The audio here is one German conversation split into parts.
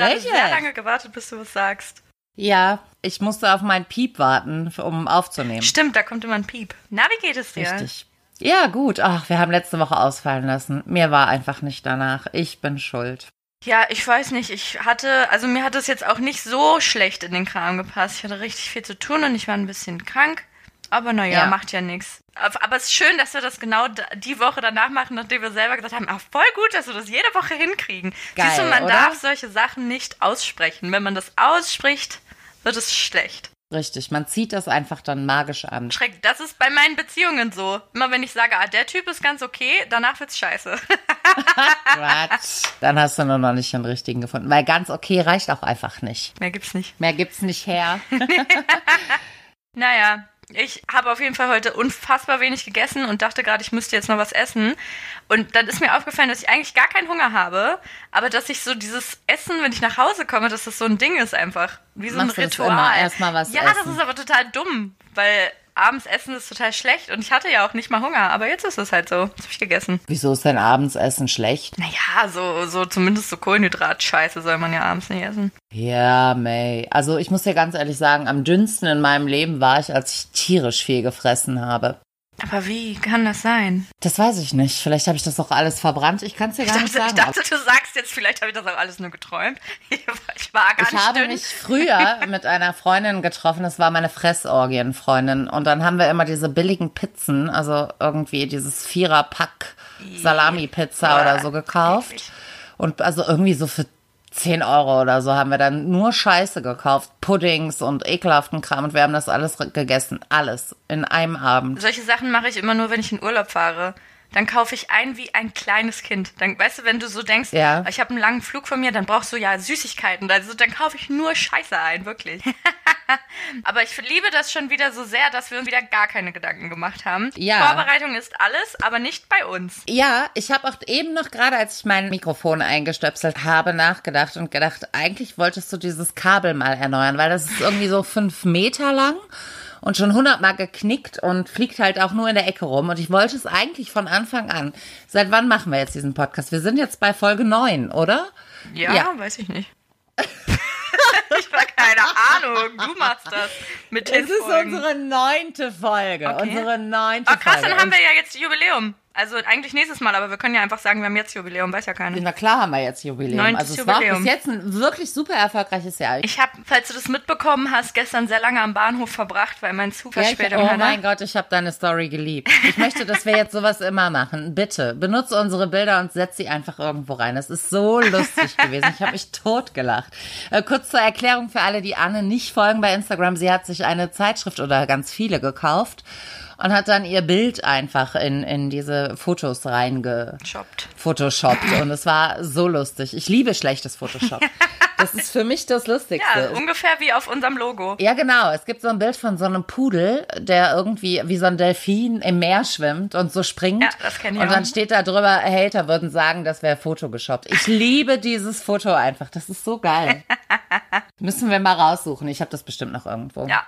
Habe ich Hallöchen. sehr lange gewartet, bis du was sagst. Ja, ich musste auf meinen Piep warten, um aufzunehmen. Stimmt, da kommt immer ein Piep. Na, wie geht es dir? Richtig. Ja, gut. Ach, wir haben letzte Woche ausfallen lassen. Mir war einfach nicht danach. Ich bin schuld. Ja, ich weiß nicht. Ich hatte, also mir hat es jetzt auch nicht so schlecht in den Kram gepasst. Ich hatte richtig viel zu tun und ich war ein bisschen krank. Aber naja, Ja. macht ja nichts. Aber es ist schön, dass wir das genau die Woche danach machen, nachdem wir selber gesagt haben, ach, voll gut, dass wir das jede Woche hinkriegen. Geil, Siehst du, man oder? darf solche Sachen nicht aussprechen. Wenn man das ausspricht, wird es schlecht. Richtig, man zieht das einfach dann magisch an. Schreck, das ist bei meinen Beziehungen so. Immer wenn ich sage, ah, der Typ ist ganz okay, danach wird's scheiße. Quatsch. Dann hast du nur noch nicht den richtigen gefunden. Weil ganz okay reicht auch einfach nicht. Mehr gibt's nicht. Mehr gibt's nicht her. Naja, ich habe auf jeden Fall heute unfassbar wenig gegessen und dachte gerade, ich müsste jetzt noch was essen. Und dann ist mir aufgefallen, dass ich eigentlich gar keinen Hunger habe, aber dass ich so dieses Essen, wenn ich nach Hause komme, dass das so ein Ding ist einfach. Wie so Machst ein das Ritual. immer? Erst mal was ja, das essen. ist aber total dumm, weil abends essen ist total schlecht und ich hatte ja auch nicht mal Hunger, aber jetzt ist es halt so. Jetzt habe ich gegessen. Wieso ist denn abends Essen schlecht? Naja, so, so zumindest so Kohlenhydrat-Scheiße soll man ja abends nicht essen. Ja, May. Also ich muss dir ganz ehrlich sagen, am dünnsten in meinem Leben war ich, als ich tierisch viel gefressen habe. Aber wie kann das sein? Das weiß ich nicht. Vielleicht habe ich das auch alles verbrannt. Ich kann es dir Ich gar dachte, nicht ich sagen. dachte, du sagst jetzt, vielleicht habe ich das auch alles nur geträumt. Ich war gar Ich nicht habe dünn. mich früher mit einer Freundin getroffen, das war meine Fressorgienfreundin. Und dann haben wir immer diese billigen Pizzen, also irgendwie dieses Vierer-Pack Salami-Pizza oder so gekauft. eklig. Und also irgendwie so für 10 Euro oder so haben wir dann nur Scheiße gekauft. Puddings und ekelhaften Kram. Und wir haben das alles gegessen. Alles. In einem Abend. Solche Sachen mache ich immer nur, wenn ich in Urlaub fahre. Dann kaufe ich ein wie ein kleines Kind. Dann, weißt du, wenn du so denkst, Ja. ich habe einen langen Flug von mir, dann brauchst du ja Süßigkeiten. Also dann kaufe ich nur Scheiße ein, wirklich. Aber ich liebe das schon wieder so sehr, dass wir uns wieder gar keine Gedanken gemacht haben. Ja. Vorbereitung ist alles, aber nicht bei uns. Ja, ich habe auch eben noch gerade, als ich mein Mikrofon eingestöpselt habe, nachgedacht und gedacht, eigentlich wolltest du dieses Kabel mal erneuern, weil das ist irgendwie so fünf Meter lang und schon hundertmal geknickt und fliegt halt auch nur in der Ecke rum. Und ich wollte es eigentlich von Anfang an. Seit wann machen wir jetzt diesen Podcast? Wir sind jetzt bei Folge neun, oder? Ja, Ja. weiß ich nicht. ich war keine Ahnung. Du machst das mit Es ist unsere neunte Folge. Okay. Unsere neunte Oh krass, Folge. dann haben wir ja jetzt Jubiläum. Also eigentlich nächstes Mal, aber wir können ja einfach sagen, wir haben jetzt Jubiläum, weiß ja keiner. Na klar haben wir jetzt Jubiläum. Also es war Jubiläum. bis jetzt ein wirklich super erfolgreiches Jahr. Ich habe, falls du das mitbekommen hast, gestern sehr lange am Bahnhof verbracht, weil mein Zug Ja, ich, Verspätung oh hatte. mein Gott, ich habe deine Story geliebt. Ich möchte, dass wir jetzt sowas immer machen. Bitte, benutze unsere Bilder und setz sie einfach irgendwo rein. Es ist so lustig gewesen. Ich habe mich totgelacht. Äh, kurz zur Erklärung für alle, die Anne nicht folgen bei Instagram. Sie hat sich eine Zeitschrift oder ganz viele gekauft und hat dann ihr Bild einfach in, in diese Fotos reinge Shoppt. Photoshoppt und es war so lustig. Ich liebe schlechtes Photoshop. Das ist für mich das Lustigste. Ja, ungefähr wie auf unserem Logo. Ja, genau. Es gibt so ein Bild von so einem Pudel, der irgendwie wie so ein Delfin im Meer schwimmt und so springt. Ja, das kenn ich Und dann auch. steht da drüber, Hater würden sagen, das wäre Photoshoppt. Ich liebe dieses Foto einfach. Das ist so geil. Müssen wir mal raussuchen. Ich habe das bestimmt noch irgendwo. Ja,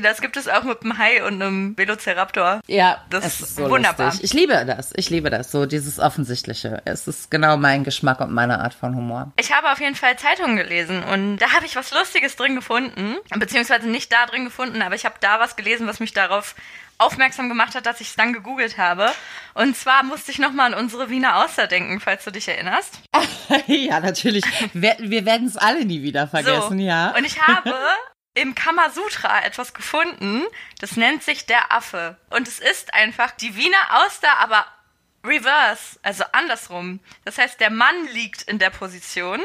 das gibt es auch mit einem Hai und einem Velociraptor. Ja, Das es ist so wunderbar. Lustig. Ich liebe das. Ich liebe das. So dieses Offensichtliche. Es ist genau mein Geschmack und meine Art von Humor. Ich habe auf jeden Fall Zeitungen gelesen und da habe ich was Lustiges drin gefunden. Beziehungsweise nicht da drin gefunden, aber ich habe da was gelesen, was mich darauf aufmerksam gemacht hat, dass ich es dann gegoogelt habe. Und zwar musste ich nochmal an unsere Wiener Auster denken, falls du dich erinnerst. ja, natürlich. Wir, wir werden es alle nie wieder vergessen, so. ja. Und ich habe im Kamasutra etwas gefunden, das nennt sich der Affe. Und es ist einfach die Wiener Auster, aber reverse, also andersrum. Das heißt, der Mann liegt in der Position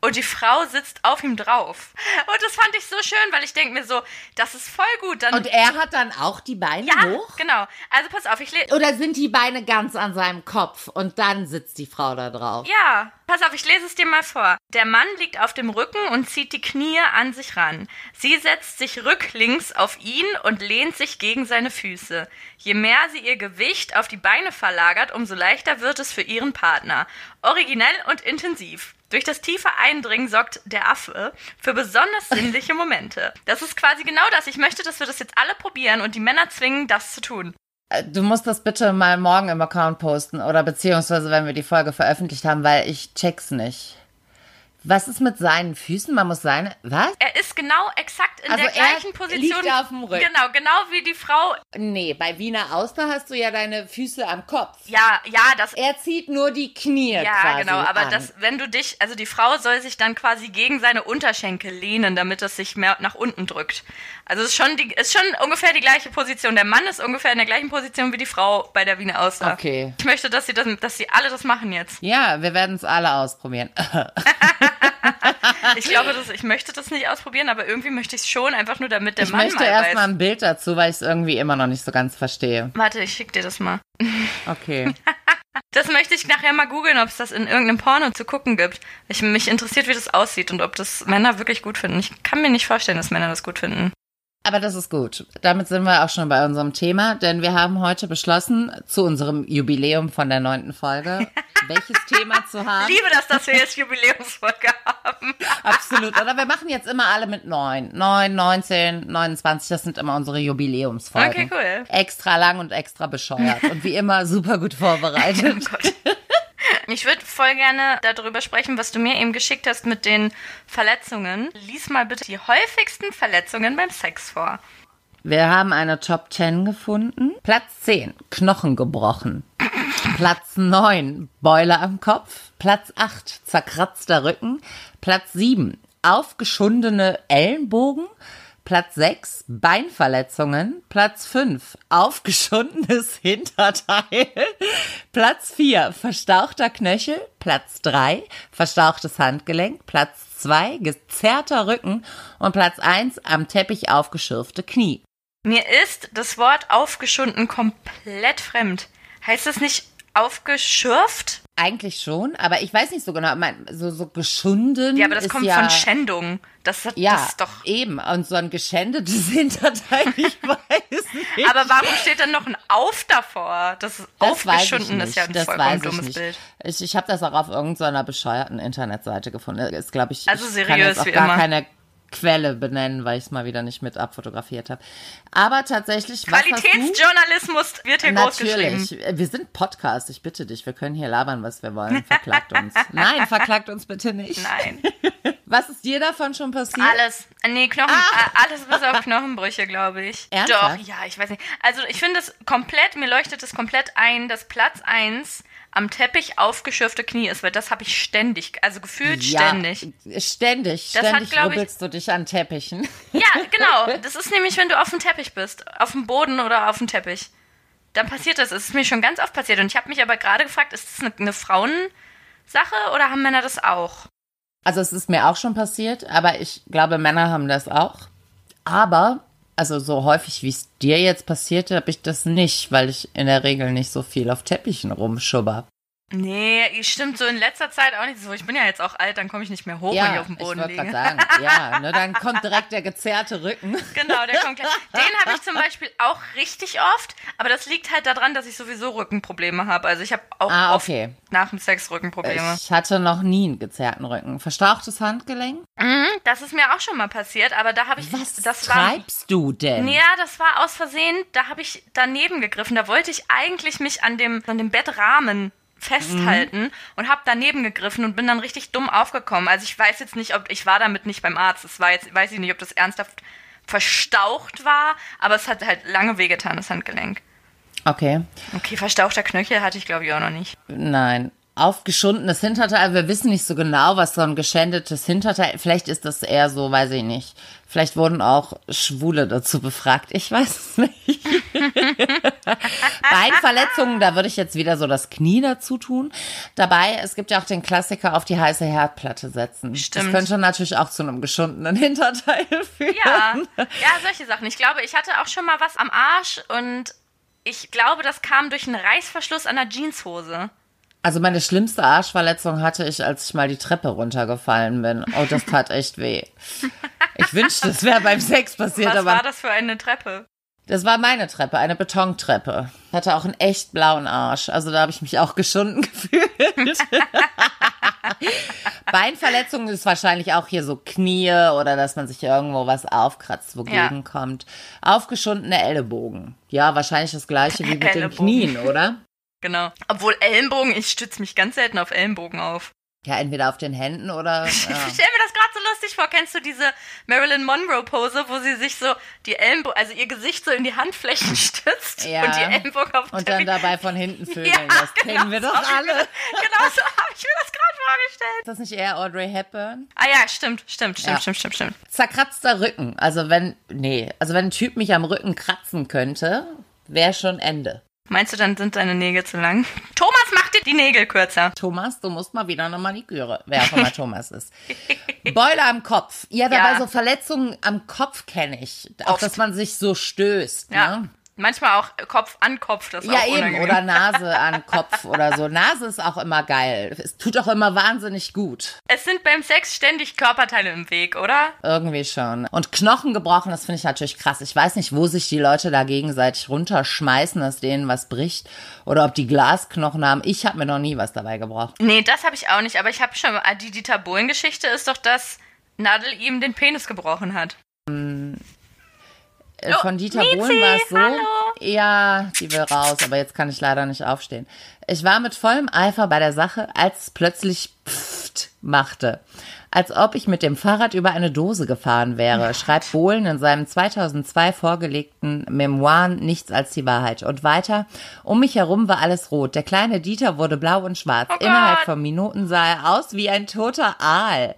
und die Frau sitzt auf ihm drauf. Und das fand ich so schön, weil ich denke mir so, das ist voll gut. Dann, Und er hat dann auch die Beine ja, hoch? genau. Also pass auf, ich lese. Oder sind die Beine ganz an seinem Kopf und dann sitzt die Frau da drauf? Ja, pass auf, ich lese es dir mal vor. Der Mann liegt auf dem Rücken und zieht die Knie an sich ran. Sie setzt sich rücklings auf ihn und lehnt sich gegen seine Füße. Je mehr sie ihr Gewicht auf die Beine verlagert, umso leichter wird es für ihren Partner. Originell und intensiv. Durch das tiefe Eindringen sorgt der Affe für besonders sinnliche Momente. Das ist quasi genau das. Ich möchte, dass wir das jetzt alle probieren und die Männer zwingen, das zu tun. Äh, Du musst das bitte mal morgen im Account posten oder beziehungsweise wenn wir die Folge veröffentlicht haben, weil ich check's nicht. Was ist mit seinen Füßen? Man muss seine. Was? Er ist genau exakt in Also der er gleichen Position. liegt auf dem Rücken. Genau, genau wie die Frau. Nee, bei Wiener Austern hast du ja deine Füße am Kopf. Ja, ja, das. Er zieht nur die Knie. Ja, genau, aber an. das, wenn du dich, also die Frau soll sich dann quasi gegen seine Unterschenkel lehnen, damit es sich mehr nach unten drückt. Also es ist schon die, ist schon ungefähr die gleiche Position. Der Mann ist ungefähr in der gleichen Position wie die Frau bei der Wiener Auster. Okay. Ich möchte, dass sie das, dass sie alle das machen jetzt. Ja, wir werden es alle ausprobieren. Ich glaube, das, ich möchte das nicht ausprobieren, aber irgendwie möchte ich es schon, einfach nur damit der Ich Mann möchte mal erst weiß. mal ein Bild dazu, weil ich es irgendwie immer noch nicht so ganz verstehe. Warte, ich schick dir das mal. Okay. Das möchte ich nachher mal googeln, ob es das in irgendeinem Porno zu gucken gibt. Ich, mich interessiert, wie das aussieht und ob das Männer wirklich gut finden. Ich kann mir nicht vorstellen, dass Männer das gut finden. Aber das ist gut. Damit sind wir auch schon bei unserem Thema, denn wir haben heute beschlossen, zu unserem Jubiläum von der neunten Folge, welches Thema zu haben. Liebe das, dass wir jetzt Jubiläumsfolge haben. Absolut. Oder wir machen jetzt immer alle mit neun. Neun, 19, 29, das sind immer unsere Jubiläumsfolgen. Okay, cool. Extra lang und extra bescheuert. Und wie immer super gut vorbereitet. Ich würde voll gerne darüber sprechen, was du mir eben geschickt hast mit den Verletzungen. Lies mal bitte die häufigsten Verletzungen beim Sex vor. Wir haben eine Top 10 gefunden. Platz 10, Knochen gebrochen. Platz 9, Beule am Kopf. Platz 8, zerkratzter Rücken. Platz 7, aufgeschundene Ellenbogen. Platz 6, Beinverletzungen. Platz 5, aufgeschundenes Hinterteil. Platz 4, verstauchter Knöchel. Platz 3, verstauchtes Handgelenk. Platz 2, gezerrter Rücken. Und Platz 1, am Teppich aufgeschürfte Knie. Mir ist das Wort aufgeschunden komplett fremd. Heißt das nicht aufgeschürft? Eigentlich schon, aber ich weiß nicht so genau. Mein, so, so geschunden. Ja, aber das kommt ja, von Schändung. Das, hat, Ja, das ist doch. eben. Und so ein geschändetes Hinterteil, ich weiß nicht. Aber warum steht dann noch ein Auf davor? Das, das ich aufgeschunden ist ja ein das vollkommen ich dummes nicht. Bild. Ich, ich habe das auch auf irgendeiner bescheuerten Internetseite gefunden. Ist, glaube ich, Also ich seriös kann jetzt auch wie gar immer. keine Quelle benennen, weil ich es mal wieder nicht mit abfotografiert habe. Aber tatsächlich? Qualitätsjournalismus wird hier groß geschrieben. Natürlich. Wir sind Podcast, ich bitte dich. Wir können hier labern, was wir wollen. Verklagt uns. Nein, verklagt uns bitte nicht. Nein. Was ist dir davon schon passiert? Alles. Nee, Knochen, äh, alles bis auf Knochenbrüche, glaube ich. Ernsthaft? Doch, ja, ich weiß nicht. Also ich finde es komplett, mir leuchtet es komplett ein, dass Platz 1 am Teppich aufgeschürfte Knie ist, weil das habe ich ständig, also gefühlt ständig. Ständig. Das hat, ständig ich- rubbelst du dich an Teppichen. Ja, genau. Das ist nämlich, wenn du auf dem Teppich bist. Auf dem Boden oder auf dem Teppich. Dann passiert das. Es ist mir schon ganz oft passiert. Und ich habe mich aber gerade gefragt, ist das eine, eine Frauensache oder haben Männer das auch? Also es ist mir auch schon passiert, aber ich glaube, Männer haben das auch. Aber, also so häufig wie es dir jetzt passierte, habe ich das nicht, weil ich in der Regel nicht so viel auf Teppichen rumschubber. Nee, stimmt so in letzter Zeit auch nicht so. Ich bin ja jetzt auch alt, dann komme ich nicht mehr hoch, wenn ich Ja, auf dem ich Boden wollte liege. sagen, ja, ne, dann kommt direkt der gezerrte Rücken. Genau, der kommt gleich. Den habe ich zum Beispiel auch richtig oft, aber das liegt halt daran, dass ich sowieso Rückenprobleme habe. Also ich habe auch Ah, okay. nach dem Sex Rückenprobleme. Ich hatte noch nie einen gezerrten Rücken. Verstauchtes Handgelenk? Mhm, das ist mir auch schon mal passiert, aber da habe ich Was das war treibst du denn? Ja, das war aus Versehen. Da habe ich daneben gegriffen. Da wollte ich eigentlich mich an dem, an dem Bettrahmen festhalten Mhm. und habe daneben gegriffen und bin dann richtig dumm aufgekommen. Also ich weiß jetzt nicht, ob ich war damit nicht beim Arzt. Es war jetzt, weiß ich nicht, ob das ernsthaft verstaucht war, aber es hat halt lange wehgetan, das Handgelenk. Okay. Okay, verstauchter Knöchel hatte ich glaube ich auch noch nicht. Nein. Aufgeschundenes Hinterteil. Wir wissen nicht so genau, was so ein geschändetes Hinterteil. Vielleicht ist das eher so, weiß ich nicht. Vielleicht wurden auch Schwule dazu befragt. Ich weiß es nicht. Beinverletzungen, da würde ich jetzt wieder so das Knie dazu tun. Dabei, es gibt ja auch den Klassiker auf die heiße Herdplatte setzen. Stimmt. Das könnte natürlich auch zu einem geschundenen Hinterteil führen. Ja, ja, solche Sachen. Ich glaube, ich hatte auch schon mal was am Arsch und ich glaube, das kam durch einen Reißverschluss an der Jeanshose. Also meine schlimmste Arschverletzung hatte ich, als ich mal die Treppe runtergefallen bin. Oh, das tat echt weh. Ich wünschte, es wäre beim Sex passiert, Was aber war das für eine Treppe? das war meine Treppe, eine Betontreppe. Hatte auch einen echt blauen Arsch. Also da habe ich mich auch geschunden gefühlt. Beinverletzungen ist wahrscheinlich auch hier so Knie oder dass man sich irgendwo was aufkratzt, wogegen Ja. kommt. Aufgeschundene Ellenbogen. Ja, wahrscheinlich das gleiche wie mit den. Knien, oder? Genau. Obwohl Ellenbogen, ich stütze mich ganz selten auf Ellenbogen auf. Ja, entweder auf den Händen oder. Ich Ja. stelle mir das gerade so lustig vor. Kennst du diese Marilyn Monroe Pose, wo sie sich so die Ellenbogen, also ihr Gesicht so in die Handflächen stützt Ja. und die Ellenbogen auf den Und dann dabei von hinten vögeln. Ja, das genau kennen wir so doch ich mir alle. Genau so habe ich mir das gerade vorgestellt. Ist das nicht eher Audrey Hepburn? Ah ja, stimmt, stimmt, stimmt, Ja. stimmt, stimmt, stimmt. Zerkratzter Rücken. Also wenn, nee, also wenn ein Typ mich am Rücken kratzen könnte, wäre schon Ende. Meinst du, dann sind deine Nägel zu lang? Thomas, mach dir die Nägel kürzer. Thomas, du musst mal wieder eine Maniküre, wer auch immer Thomas ist. Beule am Kopf. Ja, dabei Ja. so Verletzungen am Kopf kenne ich. Auch, Oft. dass man sich so stößt. Ja. Ne? Manchmal auch Kopf an Kopf, das Ja, auch eben. unangenehm. Oder Nase an Kopf oder so. Nase ist auch immer geil. Es tut auch immer wahnsinnig gut. Es sind beim Sex ständig Körperteile im Weg, oder? Irgendwie schon. Und Knochen gebrochen, das finde ich natürlich krass. Ich weiß nicht, wo sich die Leute da gegenseitig runterschmeißen, dass denen was bricht. Oder ob die Glasknochen haben. Ich habe mir noch nie was dabei gebrochen. Nee, das habe ich auch nicht, aber ich habe schon, ah, die Dieter Bohlen-Geschichte ist doch, dass Nadel ihm den Penis gebrochen hat. Äh, Oh, Von Dieter Miezi, Bohlen war es so. hallo. Ja, die will raus, aber jetzt kann ich leider nicht aufstehen. Ich war mit vollem Eifer bei der Sache, als es plötzlich pfft machte. Als ob ich mit dem Fahrrad über eine Dose gefahren wäre, schreibt Bohlen in seinem 2002 vorgelegten Memoiren Nichts als die Wahrheit. Und weiter, um mich herum war alles rot. Der kleine Dieter wurde blau und schwarz. Oh. Innerhalb von Minuten sah er aus wie ein toter Aal.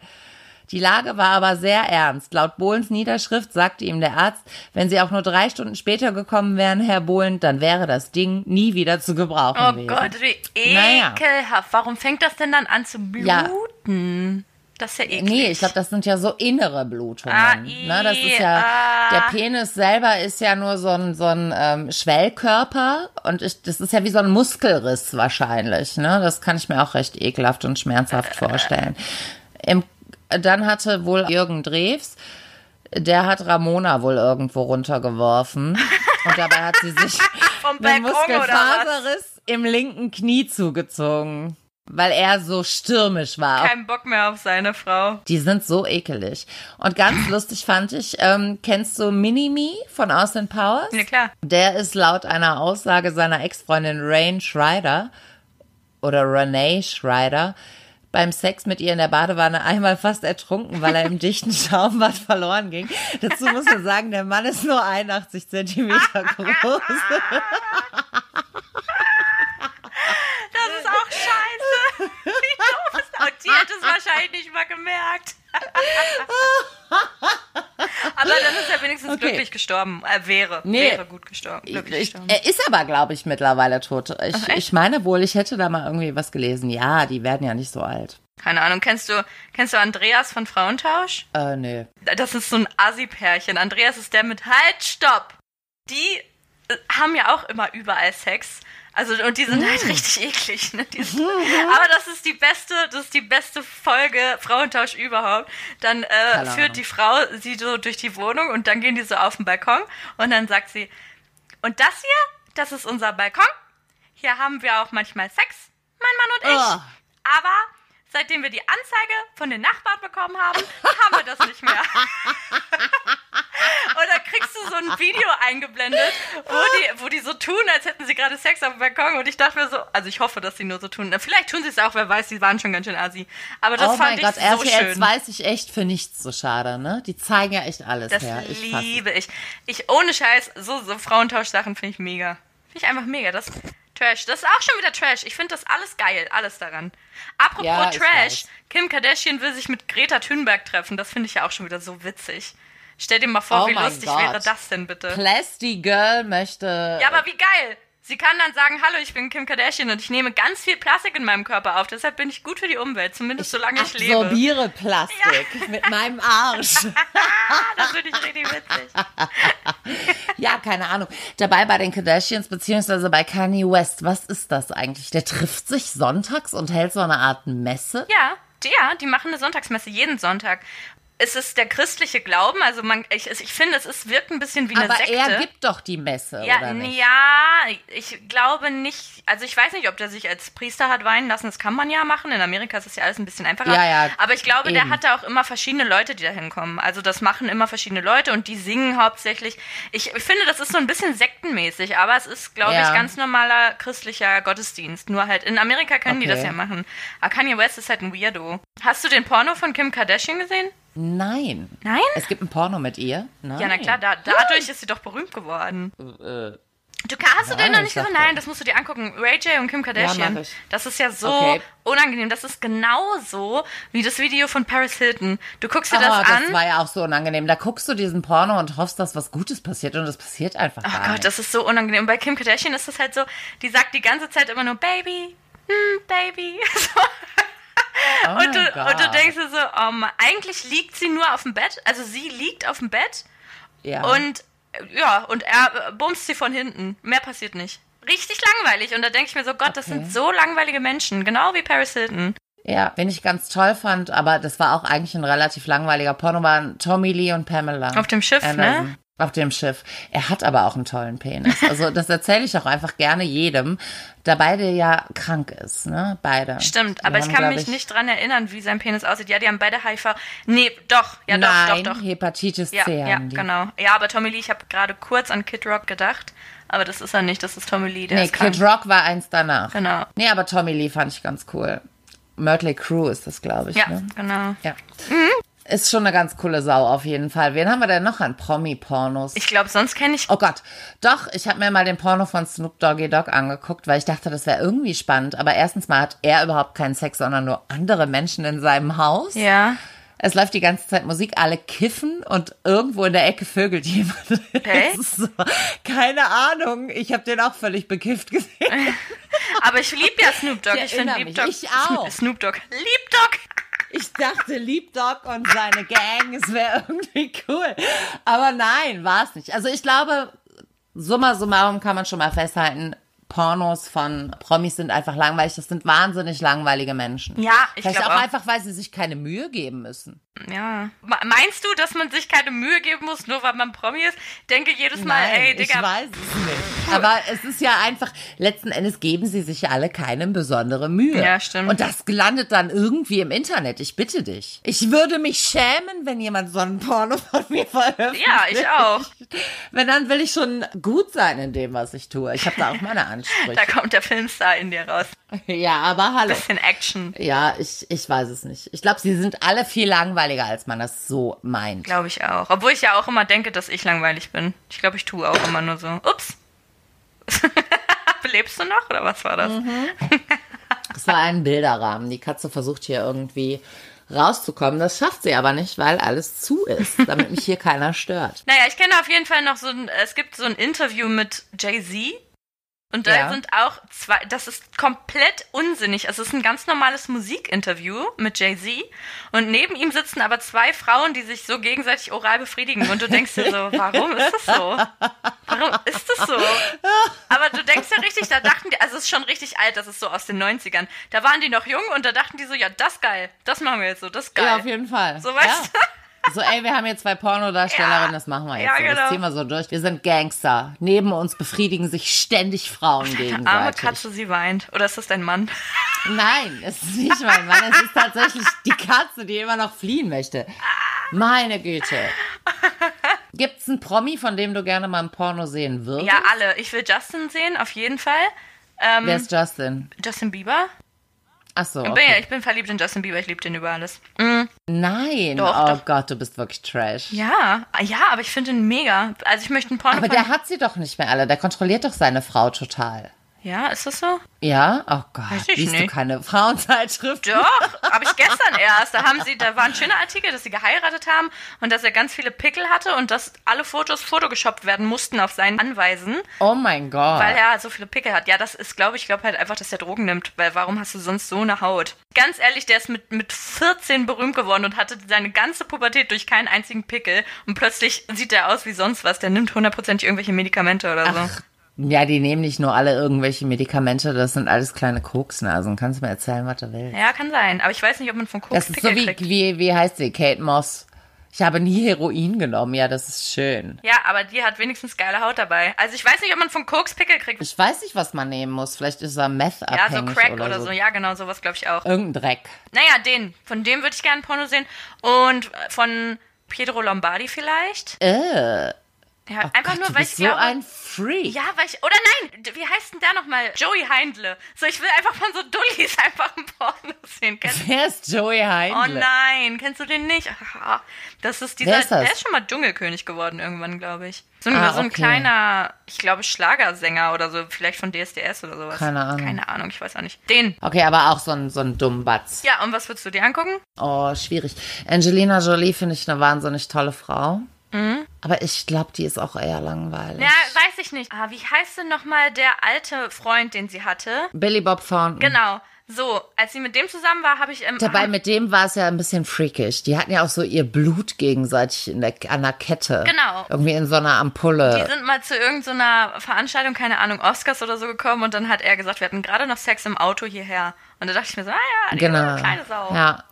Die Lage war aber sehr ernst. Laut Bohlens Niederschrift sagte ihm der Arzt, wenn sie auch nur drei Stunden später gekommen wären, Herr Bohlen, dann wäre das Ding nie wieder zu gebrauchen Oh gewesen. Gott, wie Naja. ekelhaft. Warum fängt das denn dann an zu Ja. bluten? Das ist ja eklig. Nee, ich glaube, das sind ja so innere Blutungen. Ah, ne, das ist ja, ah. der Penis selber ist ja nur so ein, so ein ähm, Schwellkörper und ich, das ist ja wie so ein Muskelriss wahrscheinlich. Ne? Das kann ich mir auch recht ekelhaft und schmerzhaft vorstellen. Im, dann hatte wohl Jürgen Drews, der hat Ramona wohl irgendwo runtergeworfen und dabei hat sie sich Vom einen Balkon? Muskelfaserriss im linken Knie zugezogen, weil er so stürmisch war. Kein Bock mehr auf seine Frau. Die sind so ekelig. Und ganz lustig fand ich, ähm, kennst du Mini-Me von Austin Powers? Ja, klar. Der ist laut einer Aussage seiner Ex-Freundin Rain Schreider oder Renee Schreider beim Sex mit ihr in der Badewanne einmal fast ertrunken, weil er im dichten Schaumbad verloren ging. Dazu muss man sagen, der Mann ist nur 81 Zentimeter groß. Das ist auch scheiße. Wie doof ist das? Und die hat es wahrscheinlich nicht mal gemerkt. Aber dann ist er wenigstens Okay. glücklich gestorben. Er wäre. Nee. Wäre gut gestorben. Ich, gestorben. er ist aber, glaube ich, mittlerweile tot. Ich, Ach, ich meine wohl, ich hätte da mal irgendwie was gelesen. Ja, die werden ja nicht so alt. Keine Ahnung. Kennst du, kennst du Andreas von Frauentausch? Äh, nee. Das ist so ein Assi-Pärchen. Andreas ist der mit Halt, stopp! Die äh, haben ja auch immer überall Sex. Also, und die sind Mm. halt richtig eklig, ne? Sind, aber das ist die beste, das ist die beste Folge Frauentausch überhaupt. Dann äh, führt die Frau sie so durch die Wohnung und dann gehen die so auf den Balkon und dann sagt sie, und das hier, das ist unser Balkon. Hier haben wir auch manchmal Sex, mein Mann und ich. Oh. Aber seitdem wir die Anzeige von den Nachbarn bekommen haben, haben wir das nicht mehr. Und dann kriegst du so ein Video eingeblendet, wo die, wo die so tun, als hätten sie gerade Sex auf dem Balkon. Und ich dachte mir so, also ich hoffe, dass sie nur so tun. Vielleicht tun sie es auch, wer weiß, die waren schon ganz schön assi. Aber das oh fand mein ich Gott, so RTL schön. 2 ist ich echt für nichts so schade, ne? Die zeigen ja echt alles Das her. Ich liebe ich. Ich, ohne Scheiß, so, so Frauentausch-Sachen finde ich mega. Finde ich einfach mega. Das Trash. Das ist auch schon wieder Trash. Ich finde das alles geil. Alles daran. Apropos Ja, Trash. weiß. Kim Kardashian will sich mit Greta Thunberg treffen. Das finde ich ja auch schon wieder so witzig. Stell dir mal vor, Oh wie lustig Gott. wäre das denn bitte? Plasty Girl möchte. Ja, aber wie geil. Sie kann dann sagen, hallo, ich bin Kim Kardashian und ich nehme ganz viel Plastik in meinem Körper auf. Deshalb bin ich gut für die Umwelt, zumindest solange ich lebe. absorbiere Plastik mit meinem Arsch. Das finde ich richtig witzig. Ja, keine Ahnung. Dabei bei den Kardashians beziehungsweise bei Kanye West, was ist das eigentlich? Der trifft sich sonntags und hält so eine Art Messe? Ja, ja, die machen eine Sonntagsmesse jeden Sonntag. Ist es der christliche Glauben? Also man, ich, ich finde, es ist, wirkt ein bisschen wie eine Aber Sekte. er gibt doch die Messe, ja, oder nicht? ja, ich glaube nicht. Also ich weiß nicht, ob der sich als Priester hat weinen lassen. Das kann man ja machen. In Amerika ist das ja alles ein bisschen einfacher. Ja, ja, Aber ich glaube, der eben. hatte auch immer verschiedene Leute, die da hinkommen. Also das machen immer verschiedene Leute und die singen hauptsächlich. Ich finde, das ist so ein bisschen sektenmäßig, aber es ist, glaube Ja. ich, ganz normaler christlicher Gottesdienst. Nur halt in Amerika können die Okay. das ja machen. Aber Kanye West ist halt ein Weirdo. Hast du den Porno von Kim Kardashian gesehen? Nein. Nein? Es gibt ein Porno mit ihr? Nein. Ja, na klar, da, dadurch ist sie doch berühmt geworden. Äh, Du hast du den noch ich nicht gesehen? Nein, das musst du dir angucken. Ray J und Kim Kardashian. ich. das ist ja so Okay. unangenehm. Das ist genauso wie das Video von Paris Hilton. Du guckst dir oh, das das an. war ja auch so unangenehm. Da guckst du diesen Porno und hoffst, dass was Gutes passiert und es passiert einfach Oh gar Gott, nicht. das ist so unangenehm. Und bei Kim Kardashian ist das halt so, die sagt die ganze Zeit immer nur Baby, hm, Baby. So. Oh Und du, und du denkst dir so, oh Mann, eigentlich liegt sie nur auf dem Bett. Also sie liegt auf dem Bett ja. und äh, ja, und er äh, bumst sie von hinten. Mehr passiert nicht. Richtig langweilig. Und da denke ich mir so, Gott, das Okay. sind so langweilige Menschen. Genau wie Paris Hilton. Ja, wen ich ganz toll fand, aber das war auch eigentlich ein relativ langweiliger Porno, waren Tommy Lee und Pamela. Auf dem Schiff, ne? Auf dem Schiff. Er hat aber auch einen tollen Penis. Also das erzähle ich auch einfach gerne jedem, da beide ja krank ist, ne? Beide. Stimmt, aber ich haben, kann glaub mich nicht dran erinnern, wie sein Penis aussieht. Ja, die haben beide HIV. Nee, doch, ja, Nein, doch, doch, doch. Hepatitis Ja, C ja, die. genau. Ja, aber Tommy Lee, ich habe gerade kurz an Kid Rock gedacht, aber das ist er nicht, das ist Tommy Lee, der Nee, krank. Kid Rock war eins danach. Genau. Nee, aber Tommy Lee fand ich ganz cool. Mötley Crew ist das, glaube ich. Ja, Ne? genau. ja. Ist schon eine ganz coole Sau auf jeden Fall. Wen haben wir denn noch an Promi-Pornos? Ich glaube, sonst kenne ich. Oh Gott, doch, ich habe mir mal den Porno von Snoop Doggy Dogg angeguckt, weil ich dachte, das wäre irgendwie spannend. Aber erstens mal hat er überhaupt keinen Sex, sondern nur andere Menschen in seinem Haus. Ja. Es läuft die ganze Zeit Musik, alle kiffen und irgendwo in der Ecke vögelt jemand. Okay. So, keine Ahnung, ich habe den auch völlig bekifft gesehen. Aber ich liebe ja Snoop Dogg. Ich Ich, finde mich. Dogg. Ich auch. Snoop Dogg. Lieb Dogg. Ich dachte, Lieb Dog und seine Gang, es wäre irgendwie cool. Aber nein, war es nicht. Also ich glaube, summa summarum kann man schon mal festhalten, Pornos von Promis sind einfach langweilig. Das sind wahnsinnig langweilige Menschen. Ja, ich Vielleicht auch auch. einfach, weil sie sich keine Mühe geben müssen. Ja. Meinst du, dass man sich keine Mühe geben muss, nur weil man Promi ist? Denke jedes Mal, Nein, ey, ich Digga. weiß es nicht. Aber es ist ja einfach, letzten Endes geben sie sich alle keine besondere Mühe. Ja, stimmt. Und das landet dann irgendwie im Internet. Ich bitte dich. Ich würde mich schämen, wenn jemand so ein Porno von mir veröffentlicht. Ja, ich auch. Wenn dann will ich schon gut sein in dem, was ich tue. Ich habe da auch meine Ansprüche. Da kommt der Filmstar in dir raus. ja, aber hallo. Bisschen Action. Ja, ich, ich weiß es nicht. Ich glaube, sie sind alle viel langweiliger, als man das so meint. Glaube ich auch. Obwohl ich ja auch immer denke, dass ich langweilig bin. Ich glaube, ich tue auch immer nur so. Ups. Lebst du noch oder was war das? Mhm. Es war ein Bilderrahmen. Die Katze versucht hier irgendwie rauszukommen. Das schafft sie aber nicht, weil alles zu ist, damit mich hier keiner stört. Naja, ich kenne auf jeden Fall noch so ein, es gibt so ein Interview mit Jay-Z. Und da Ja. sind auch zwei, das ist komplett unsinnig. Es ist ein ganz normales Musikinterview mit Jay-Z. Und neben ihm sitzen aber zwei Frauen, die sich so gegenseitig oral befriedigen. Und du denkst dir so, warum ist das so? Warum ist das so? Aber du denkst ja richtig, da dachten die, also es ist schon richtig alt, das ist so aus den 90ern. Da waren die noch jung und da dachten die so, ja, das geil. Das machen wir jetzt so, das ist geil. Ja, auf jeden Fall. So, weißt ja. du? So, ey, wir haben hier zwei Pornodarstellerinnen, Ja. das machen wir jetzt Ja, so. genau. Das ziehen wir so durch. Wir sind Gangster. Neben uns befriedigen sich ständig Frauen Arme gegenseitig. Katze, sie weint. Oder ist das dein Mann? Nein, es ist nicht mein Mann. Es ist tatsächlich die Katze, die immer noch fliehen möchte. Meine Güte. Gibt's einen Promi, von dem du gerne mal ein Porno sehen würdest? Ja, alle. Ich will Justin sehen, auf jeden Fall. Ähm, Wer ist Justin? Justin Bieber? Ach so, okay. Ich bin verliebt in Justin Bieber, ich liebe den über alles. Mm, Nein. Doch, oh doch. Gott, du bist wirklich trash. ja, ja, aber ich finde ihn mega. Also ich möchte einen Porno Aber der hat sie doch nicht mehr alle. Der kontrolliert doch seine Frau total. Ja, ist das so? Ja? Oh Gott, Weiß ich liest du nicht. keine Frauenzeitschrift? Doch, habe ich gestern erst. Da haben sie, da war ein schöner Artikel, dass sie geheiratet haben und dass er ganz viele Pickel hatte und dass alle Fotos photogeshoppt werden mussten auf seinen Anweisen, Oh mein Gott. weil er so viele Pickel hat. Ja, das ist, glaube ich, glaube halt einfach, dass er Drogen nimmt, weil warum hast du sonst so eine Haut? Ganz ehrlich, der ist mit, mit 14 berühmt geworden und hatte seine ganze Pubertät durch keinen einzigen Pickel und plötzlich sieht er aus wie sonst was. Der nimmt hundertprozentig irgendwelche Medikamente oder so. Ja, die nehmen nicht nur alle irgendwelche Medikamente, das sind alles kleine Koksnasen. Kannst du mir erzählen, was du willst? Ja, kann sein. Aber ich weiß nicht, ob man von Koks Das ist so Pickel wie, kriegt. wie, wie heißt sie? Kate Moss. Ich habe nie Heroin genommen. Ja, das ist schön. Ja, aber die hat wenigstens geile Haut dabei. Also ich weiß nicht, ob man von Koks Pickel kriegt. Ich weiß nicht, was man nehmen muss. Vielleicht ist er meth Ja, so abhängig Crack oder, oder, so. Ja, genau, sowas glaube ich auch. Irgendein Dreck. Naja, den. Von dem würde ich gerne Porno sehen. Und von Pietro Lombardi vielleicht. Äh, Ja, oh einfach Gott, nur, weil ich so glaube. ein Freak. ja, weil ich. Oder nein, wie heißt denn der nochmal? Joey Heindle. So, ich will einfach von so Dullis einfach ein Porno sehen. Kennst Wer ist Joey Oh Heindle? nein, kennst du den nicht? Das ist dieser, Wer ist das? der ist schon mal Dschungelkönig geworden irgendwann, glaube ich. So ein, Ah, so ein okay. kleiner, ich glaube, Schlagersänger oder so, vielleicht von DSDS oder sowas. Keine Ahnung. Keine Ahnung, ich weiß auch nicht. Den. Okay, aber auch so ein, so ein Dummbatz. Ja, und was würdest du dir angucken? Oh, schwierig. Angelina Jolie finde ich eine wahnsinnig tolle Frau. Aber ich glaube, die ist auch eher langweilig. Mhm. Ja, weiß ich nicht. Ah, wie heißt denn nochmal der alte Freund, den sie hatte? Billy Bob Thornton. Genau. So, als sie mit dem zusammen war, habe ich im. Dabei mit dem war es ja ein bisschen freakisch. Die hatten ja auch so ihr Blut gegenseitig in der, an der Kette. Genau. Irgendwie in so einer Ampulle. Die sind mal zu irgendeiner Veranstaltung, keine Ahnung, Oscars oder so gekommen und dann hat er gesagt, wir hatten gerade noch Sex im Auto hierher. Und da dachte ich mir so, ah ja, die genau. kleine Sau. Ja.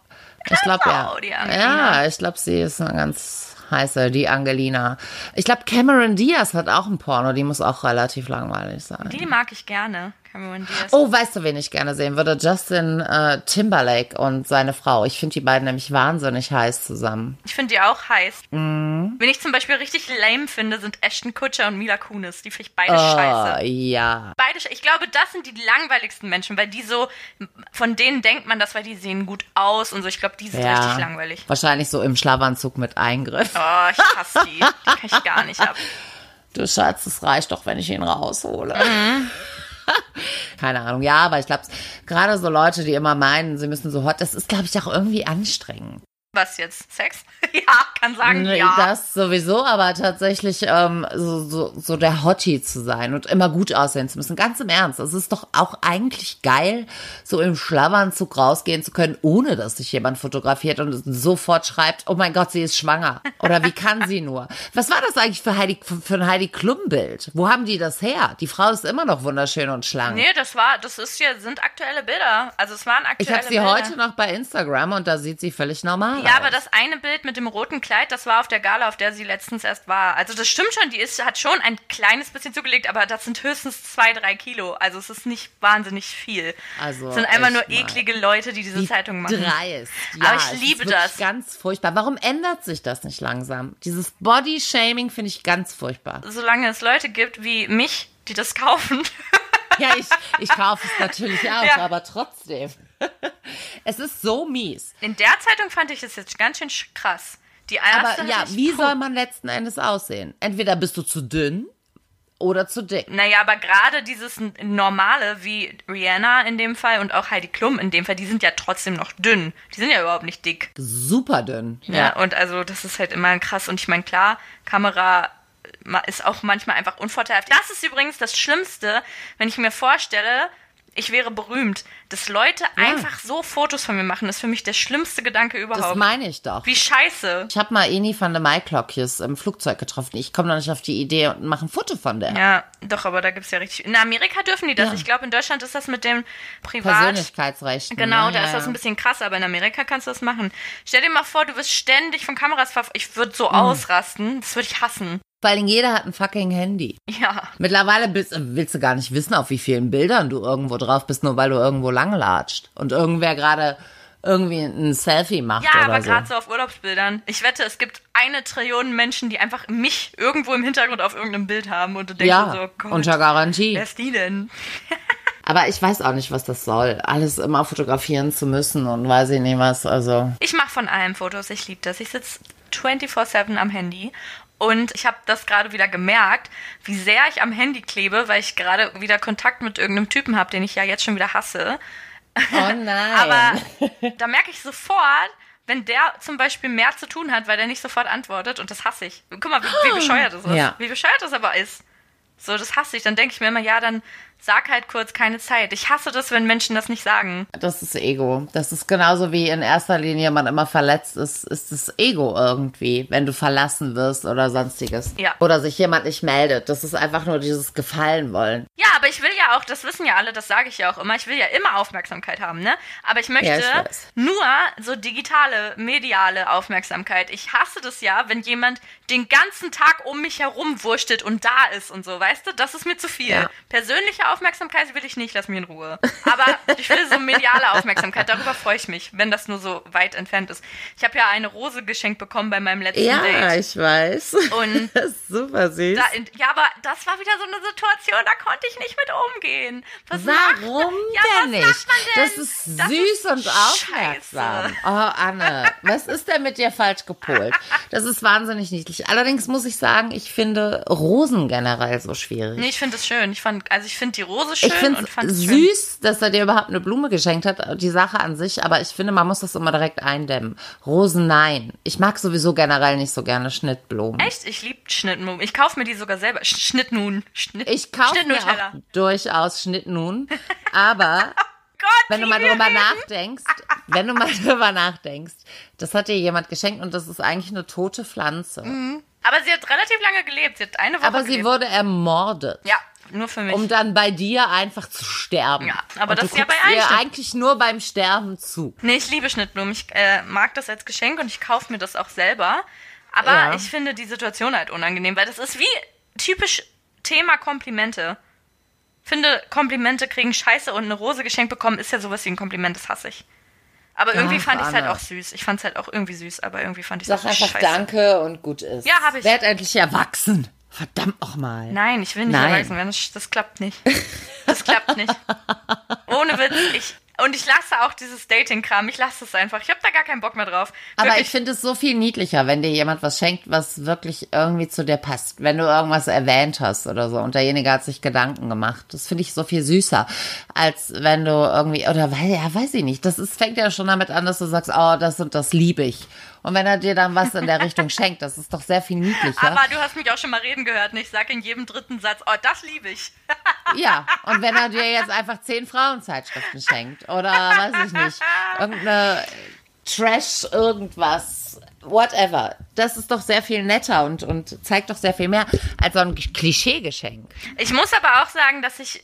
Ich glaube ja. Ja, ich glaube, sie ist eine ganz heiße, die Angelina. Ich glaube, Cameron Diaz hat auch ein Porno. Die muss auch relativ langweilig sein. Die mag ich gerne, Cameron Diaz. Oh, weißt du, wen ich gerne sehen würde? Justin äh, Timberlake und seine Frau. Ich finde die beiden nämlich wahnsinnig heiß zusammen. Ich finde die auch heiß. Mhm. Wen ich zum Beispiel richtig lame finde, sind Ashton Kutcher und Mila Kunis. Die finde ich beide Oh, scheiße. ja. Beide, ich glaube, das sind die langweiligsten Menschen, weil die so, von denen denkt man das, weil die sehen gut aus und so. Ich glaube, die sind ja. richtig langweilig. Wahrscheinlich so im Schlafanzug mit Eingriff. Oh, ich hasse die. Die kann ich gar nicht ab. Du Schatz, es reicht doch, wenn ich ihn raushole. Mhm. Keine Ahnung. Ja, aber ich glaube, gerade so Leute, die immer meinen, sie müssen so hot, das ist, glaube ich, auch irgendwie anstrengend. Was jetzt? Sex? ja, kann sagen, Nee, ja. Das sowieso, aber tatsächlich ähm, so, so, so der Hottie zu sein und immer gut aussehen zu müssen. Ganz im Ernst. Es ist doch auch eigentlich geil, so im Schlafanzug rausgehen zu können, ohne dass sich jemand fotografiert und sofort schreibt, oh mein Gott, sie ist schwanger. Oder wie kann sie nur? Was war das eigentlich für, Heidi, für ein Heidi Klum-Bild? Wo haben die das her? Die Frau ist immer noch wunderschön und schlank. Nee, das war, das ist ja, sind aktuelle Bilder. Also es waren ich aktuelle habe sie Bilder. heute noch bei Instagram und da sieht sie völlig normal Ja, aber das eine Bild mit dem roten Kleid, das war auf der Gala, auf der sie letztens erst war. Also das stimmt schon, die ist, hat schon ein kleines bisschen zugelegt, aber das sind höchstens zwei, drei Kilo. Also es ist nicht wahnsinnig viel. Also es sind einfach nur echt mal. eklige Leute, die diese Zeitung machen. Dreist. Ja, Aber ich liebe das. Ganz furchtbar. Warum ändert sich das nicht langsam? Dieses Body-Shaming finde ich ganz furchtbar. Solange es Leute gibt wie mich, die das kaufen. Ja, ich, ich kaufe es natürlich auch, Ja. aber trotzdem. Es ist so mies. In der Zeitung fand ich es jetzt ganz schön sch- krass. Die erste Aber ja, wie soll man letzten Endes aussehen? Entweder bist du zu dünn oder zu dick. Naja, aber gerade dieses Normale wie Rihanna in dem Fall und auch Heidi Klum in dem Fall, die sind ja trotzdem noch dünn. Die sind ja überhaupt nicht dick. Super dünn. Ja. Und also das ist halt immer krass. Und ich meine, klar, Kamera ist auch manchmal einfach unvorteilhaft. Das ist übrigens das Schlimmste, wenn ich mir vorstelle, ich wäre berühmt. Dass Leute einfach so Fotos von mir machen, ist für mich der schlimmste Gedanke Das überhaupt. meine ich doch. Wie scheiße. Ich habe mal Eni van der Maiklokjes im Flugzeug getroffen. Ich komme noch nicht auf die Idee und mache ein Foto von der. Ja, doch, aber da gibt's ja richtig. In Amerika dürfen die das. Ja. Ich glaube, in Deutschland ist das mit dem Privat. Persönlichkeitsrechten. Genau, ne? da ja, ist das ja. ein bisschen krass, aber in Amerika kannst du das machen. Stell dir mal vor, du wirst ständig von Kameras verfolgt. Ich würde Mhm. so ausrasten. Das würde ich hassen. Vor allem jeder hat ein fucking Handy. Ja. Mittlerweile bist, willst du gar nicht wissen, auf wie vielen Bildern du irgendwo drauf bist, nur weil du irgendwo langlatscht. Und irgendwer gerade irgendwie ein Selfie macht Ja, oder aber so. gerade so auf Urlaubsbildern. Ich wette, es gibt eine Trillion Menschen, die einfach mich irgendwo im Hintergrund auf irgendeinem Bild haben und du denkst ja, so, Gott, unter Garantie. wer ist die denn? Aber ich weiß auch nicht, was das soll. Alles immer fotografieren zu müssen und weiß ich nicht was. Also, Ich mache von allem Fotos, ich liebe das. Ich sitze 24-7 am Handy und ich habe das gerade wieder gemerkt, wie sehr ich am Handy klebe, weil ich gerade wieder Kontakt mit irgendeinem Typen habe, den ich ja jetzt schon wieder hasse. oh nein. Aber da merke ich sofort, wenn der zum Beispiel mehr zu tun hat, weil der nicht sofort antwortet und das hasse ich. Guck mal, wie, wie bescheuert das ist. Ja. Wie bescheuert das aber ist. So, das hasse ich. Dann denke ich mir immer, ja, dann sag halt kurz keine Zeit. Ich hasse das, wenn Menschen das nicht sagen. das ist Ego. Das ist genauso wie in erster Linie man immer verletzt ist, ist das Ego irgendwie, wenn du verlassen wirst oder sonstiges. Ja. Oder sich jemand nicht meldet. Das ist einfach nur dieses Gefallen wollen. Ja, aber ich will ja auch, das wissen ja alle, das sage ich ja auch immer, ich will ja immer Aufmerksamkeit haben, ne? Aber ich möchte Ja, ich nur so digitale, mediale Aufmerksamkeit. Ich hasse das ja, wenn jemand den ganzen Tag um mich herum wurschtelt und da ist und so, weißt du? Das ist mir zu viel. Ja. Persönliche Aufmerksamkeit will ich nicht, lass mich in Ruhe. Aber ich will so mediale Aufmerksamkeit, darüber freue ich mich, wenn das nur so weit entfernt ist. Ich habe ja eine Rose geschenkt bekommen bei meinem letzten Ja, Date. ich weiß. Und das ist super süß. da, ja, aber das war wieder so eine Situation, da konnte ich nicht mit umgehen. Was Warum? Ja, denn nicht? Denn? Das ist Das süß ist und aufmerksam. scheiße. Oh, Anne, was ist denn mit dir falsch gepolt? Das ist wahnsinnig niedlich. Allerdings muss ich sagen, ich finde Rosen generell so schwierig. Nee, ich finde es schön. Ich fand, also ich finde die Rose schön Ich finde es es schön. süß, dass er dir überhaupt eine Blume geschenkt hat, die Sache an sich, aber ich finde, man muss das immer direkt eindämmen. Rosen, nein. Ich mag sowieso generell nicht so gerne Schnittblumen. Echt? Ich liebe Schnittnudeln. Ich kaufe mir die sogar selber. Sch Schnittnudeln. Schnitt Ich kaufe mir auch durchaus Schnittnuhn, aber Gott, wenn du mal drüber reden. nachdenkst, wenn du mal drüber nachdenkst, das hat dir jemand geschenkt und das ist eigentlich eine tote Pflanze. Aber sie hat relativ lange gelebt. Sie hat eine Woche Aber sie gelebt. wurde ermordet. Ja, nur für mich. Um dann bei dir einfach zu sterben. Ja, aber und das ist ja bei Einstein. eigentlich nur beim Sterben zu. Nee, ich liebe Schnittblumen. Ich äh, mag das als Geschenk und ich kaufe mir das auch selber. Aber Ja. ich finde die Situation halt unangenehm, weil das ist wie typisch Thema Komplimente. Finde, Komplimente kriegen scheiße und eine Rose geschenkt bekommen ist ja sowas wie ein Kompliment, das hasse ich. Aber irgendwie Ach, fand ich es halt auch süß. Ich fand es halt auch irgendwie süß, aber irgendwie fand ich es Sag auch einfach scheiße. Danke und gut ist. Ja, hab ich. Werd endlich erwachsen. Verdammt nochmal. Nein, ich will nicht Nein. erwachsen werden. Das, das klappt nicht. Das klappt nicht. Ohne Witz. Ich, und ich lasse auch dieses Dating-Kram. Ich lasse es einfach. Ich habe da gar keinen Bock mehr drauf. Aber Wirklich. ich finde es so viel niedlicher, wenn dir jemand was schenkt, was wirklich irgendwie zu dir passt. Wenn du irgendwas erwähnt hast oder so und derjenige hat sich Gedanken gemacht. Das finde ich so viel süßer, als wenn du irgendwie, oder weil, ja, weiß ich nicht. Das ist, fängt ja schon damit an, dass du sagst, oh, das und das liebe ich. Und wenn er dir dann was in der Richtung schenkt, das ist doch sehr viel niedlicher. Aber du hast mich auch schon mal reden gehört und ich sage in jedem dritten Satz, oh, das liebe ich. Ja, und wenn er dir jetzt einfach zehn Frauenzeitschriften schenkt oder weiß ich nicht, irgendeine Trash irgendwas, whatever, das ist doch sehr viel netter und, und zeigt doch sehr viel mehr als so ein Klischeegeschenk. Ich muss aber auch sagen, dass ich,